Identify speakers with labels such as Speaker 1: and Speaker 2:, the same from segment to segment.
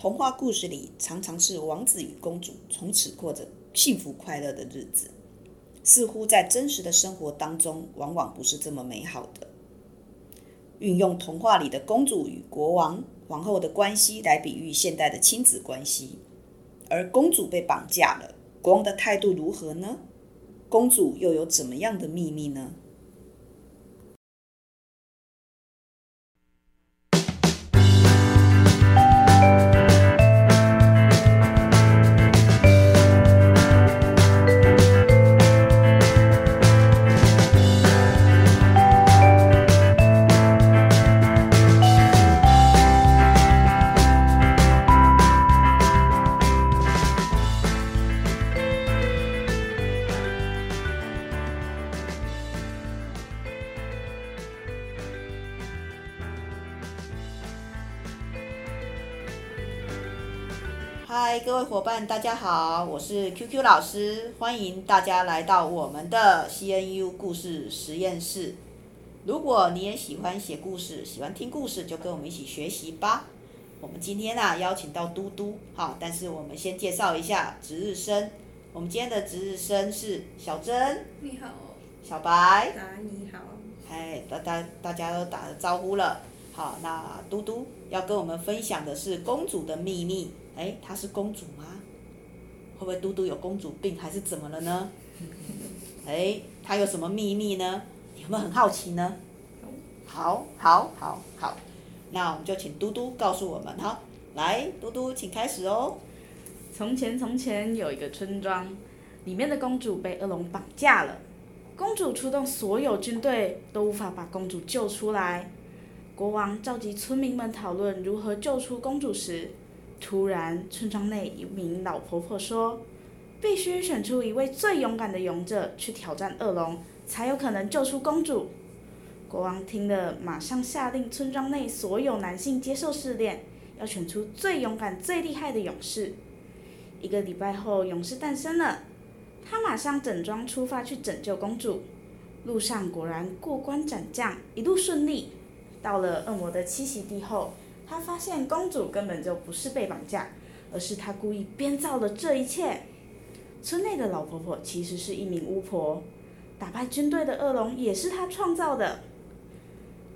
Speaker 1: 童话故事里常常是王子与公主从此过着幸福快乐的日子，似乎在真实的生活当中，往往不是这么美好的。运用童话里的公主与国王、皇后的关系来比喻现代的亲子关系，而公主被绑架了，国王的态度如何呢？公主又有怎么样的秘密呢？嗨，各位伙伴，大家好，我是 QQ 老师，欢迎大家来到我们的 CNU 故事实验室。如果你也喜欢写故事，喜欢听故事，就跟我们一起学习吧。我们今天啊邀请到嘟嘟，好，但是我们先介绍一下值日生。我们今天的值日生是小珍，
Speaker 2: 你好，
Speaker 1: 小白，
Speaker 2: 啊，你好，
Speaker 1: 哎，大大大家都打了招呼了。好，那嘟嘟要跟我们分享的是公主的秘密。哎，她是公主吗？会不会嘟嘟有公主病，还是怎么了呢？哎，她有什么秘密呢？有没有很好奇呢？好，好，好，好，那我们就请嘟嘟告诉我们哈。来，嘟嘟，请开始哦。
Speaker 3: 从前，从前有一个村庄，里面的公主被恶龙绑架了。公主出动所有军队，都无法把公主救出来。国王召集村民们讨论如何救出公主时，突然，村庄内一名老婆婆说：“必须选出一位最勇敢的勇者去挑战恶龙，才有可能救出公主。”国王听了，马上下令村庄内所有男性接受试炼，要选出最勇敢、最厉害的勇士。一个礼拜后，勇士诞生了，他马上整装出发去拯救公主。路上果然过关斩将，一路顺利。到了恶魔的栖息地后，他发现公主根本就不是被绑架，而是他故意编造了这一切。村内的老婆婆其实是一名巫婆，打败军队的恶龙也是她创造的。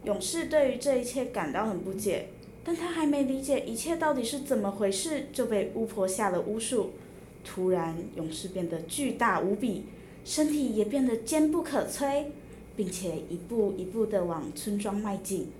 Speaker 3: 勇士对于这一切感到很不解，但他还没理解一切到底是怎么回事，就被巫婆下了巫术。突然，勇士变得巨大无比，身体也变得坚不可摧，并且一步一步的往村庄迈进。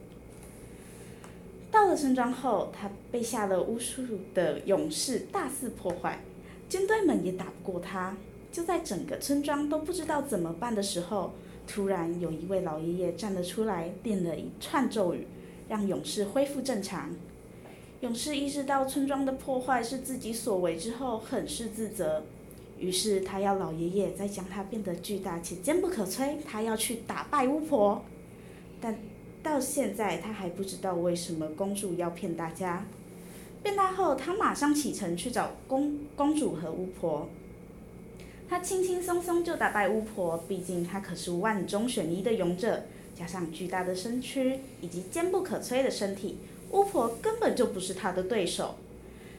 Speaker 3: 到了村庄后，他被下了巫术的勇士大肆破坏，军队们也打不过他。就在整个村庄都不知道怎么办的时候，突然有一位老爷爷站了出来，念了一串咒语，让勇士恢复正常。勇士意识到村庄的破坏是自己所为之后，很是自责。于是他要老爷爷再将他变得巨大且坚不可摧，他要去打败巫婆。但到现在，他还不知道为什么公主要骗大家。变大后，他马上启程去找公公主和巫婆。他轻轻松松就打败巫婆，毕竟他可是万中选一的勇者，加上巨大的身躯以及坚不可摧的身体，巫婆根本就不是他的对手。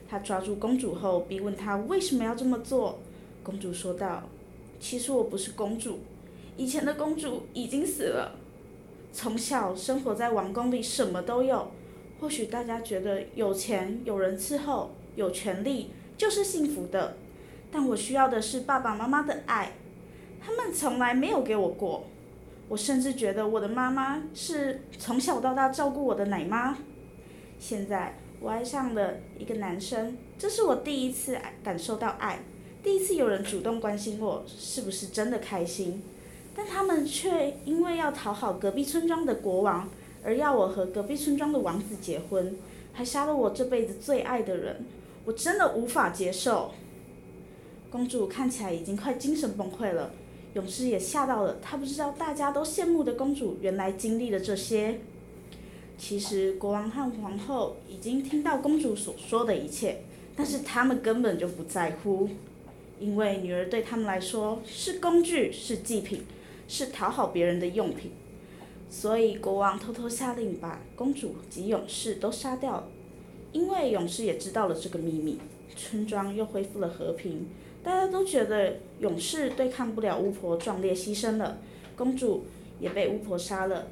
Speaker 3: 他抓住公主后，逼问她为什么要这么做。公主说道：“其实我不是公主，以前的公主已经死了。”从小生活在王宫里，什么都有。或许大家觉得有钱、有人伺候、有权利就是幸福的，但我需要的是爸爸妈妈的爱，他们从来没有给我过。我甚至觉得我的妈妈是从小到大照顾我的奶妈。现在我爱上了一个男生，这是我第一次感受到爱，第一次有人主动关心我，是不是真的开心？但他们却因为要讨好隔壁村庄的国王，而要我和隔壁村庄的王子结婚，还杀了我这辈子最爱的人，我真的无法接受。公主看起来已经快精神崩溃了，勇士也吓到了，他不知道大家都羡慕的公主原来经历了这些。其实国王和皇后已经听到公主所说的一切，但是他们根本就不在乎，因为女儿对他们来说是工具，是祭品。是讨好别人的用品，所以国王偷偷下令把公主及勇士都杀掉。因为勇士也知道了这个秘密，村庄又恢复了和平。大家都觉得勇士对抗不了巫婆，壮烈牺牲了，公主也被巫婆杀了，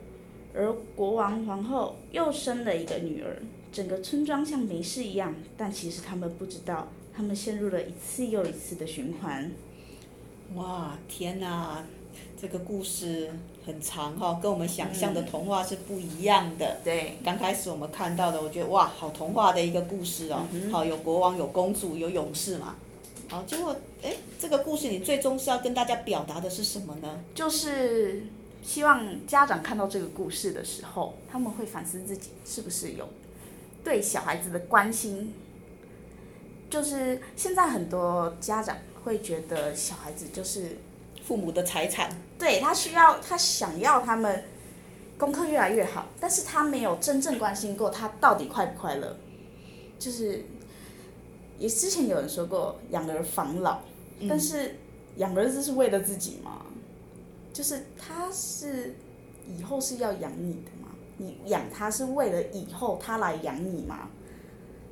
Speaker 3: 而国王皇后又生了一个女儿。整个村庄像没事一样，但其实他们不知道，他们陷入了一次又一次的循环。
Speaker 1: 哇，天哪！这个故事很长哈，跟我们想象的童话是不一样的。
Speaker 3: 嗯、对，
Speaker 1: 刚开始我们看到的，我觉得哇，好童话的一个故事哦。嗯、好，有国王，有公主，有勇士嘛。好，结果哎，这个故事你最终是要跟大家表达的是什么呢？
Speaker 3: 就是希望家长看到这个故事的时候，他们会反思自己是不是有对小孩子的关心。就是现在很多家长会觉得小孩子就是。
Speaker 1: 父母的财产，
Speaker 3: 对，他需要，他想要他们功课越来越好，但是他没有真正关心过他到底快不快乐。就是，也之前有人说过养儿防老，嗯、但是养儿子是为了自己吗？就是他是以后是要养你的吗？你养他是为了以后他来养你吗？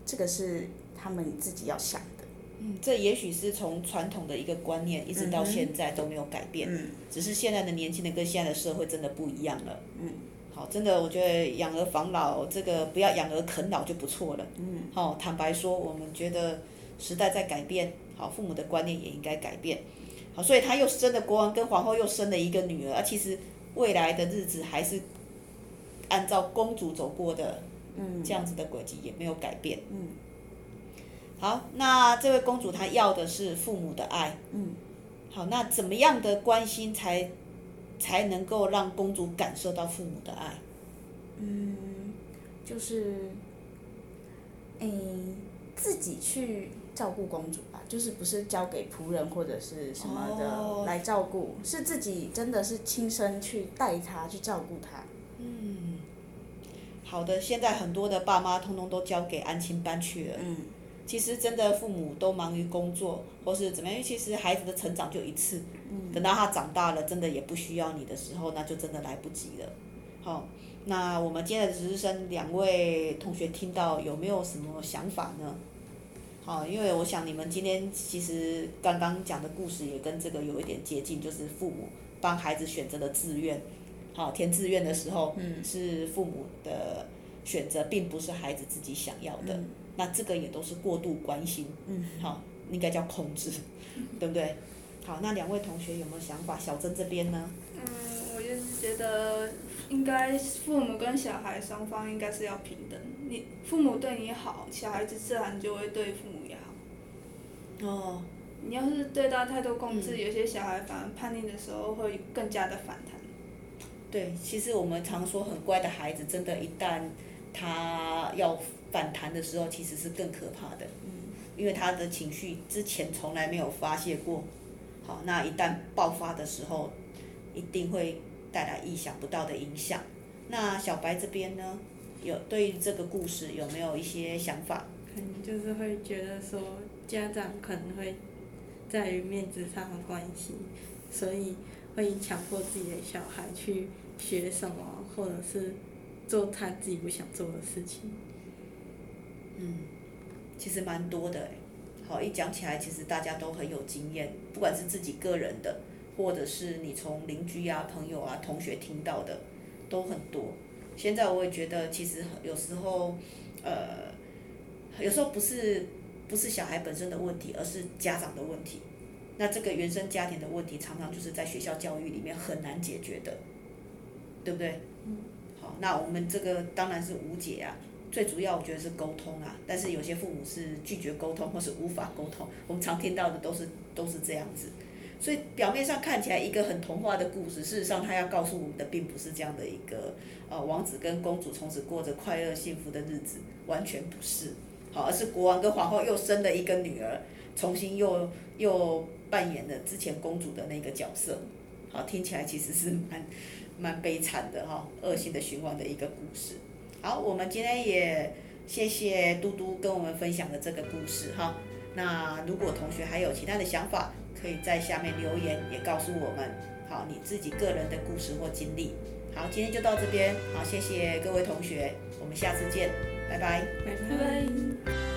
Speaker 3: 这个是他们自己要想的。
Speaker 1: 嗯，这也许是从传统的一个观念一直到现在都没有改变，嗯，只是现在的年轻人跟现在的社会真的不一样了。嗯，好，真的，我觉得养儿防老这个不要养儿啃老就不错了。嗯，好，坦白说，我们觉得时代在改变，好，父母的观念也应该改变。好，所以他又生了国王跟皇后，又生了一个女儿，而其实未来的日子还是按照公主走过的，嗯，这样子的轨迹也没有改变。嗯。好，那这位公主她要的是父母的爱。嗯，好，那怎么样的关心才才能够让公主感受到父母的爱？
Speaker 3: 嗯，就是，诶，自己去照顾公主吧，就是不是交给仆人或者是什么的来照顾，哦、是自己真的是亲身去带她去照顾她。
Speaker 1: 嗯，好的，现在很多的爸妈通通都交给安亲班去了。嗯。其实真的父母都忙于工作，或是怎么样？因为其实孩子的成长就一次，等到他长大了，真的也不需要你的时候，那就真的来不及了。好，那我们今天的值日生两位同学听到有没有什么想法呢？好，因为我想你们今天其实刚刚讲的故事也跟这个有一点接近，就是父母帮孩子选择的志愿，好，填志愿的时候，是父母的选择，并不是孩子自己想要的。那这个也都是过度关心，嗯，好，应该叫控制，嗯、对不对？好，那两位同学有没有想法？小珍这边呢？
Speaker 2: 嗯，我就是觉得应该父母跟小孩双方应该是要平等。你父母对你好，小孩子自然就会对父母也好。哦。你要是对他太多控制，嗯、有些小孩反而叛逆的时候会更加的反弹。
Speaker 1: 对，其实我们常说很乖的孩子，真的，一旦他要。反弹的时候其实是更可怕的，因为他的情绪之前从来没有发泄过，好，那一旦爆发的时候，一定会带来意想不到的影响。那小白这边呢，有对于这个故事有没有一些想法？
Speaker 4: 可能就是会觉得说，家长可能会在于面子上的关系，所以会强迫自己的小孩去学什么，或者是做他自己不想做的事情。
Speaker 1: 嗯，其实蛮多的，好，一讲起来，其实大家都很有经验，不管是自己个人的，或者是你从邻居啊、朋友啊、同学听到的，都很多。现在我也觉得，其实有时候，呃，有时候不是不是小孩本身的问题，而是家长的问题。那这个原生家庭的问题，常常就是在学校教育里面很难解决的，对不对？嗯。那我们这个当然是无解啊。最主要我觉得是沟通啊，但是有些父母是拒绝沟通或是无法沟通，我们常听到的都是都是这样子，所以表面上看起来一个很童话的故事，事实上他要告诉我们的并不是这样的一个呃王子跟公主从此过着快乐幸福的日子，完全不是，好，而是国王跟皇后又生了一个女儿，重新又又扮演了之前公主的那个角色，好，听起来其实是蛮蛮悲惨的哈，恶性的循环的一个故事。好，我们今天也谢谢嘟嘟跟我们分享的这个故事哈。那如果同学还有其他的想法，可以在下面留言，也告诉我们。好，你自己个人的故事或经历。好，今天就到这边。好，谢谢各位同学，我们下次见，拜拜。
Speaker 2: 拜拜。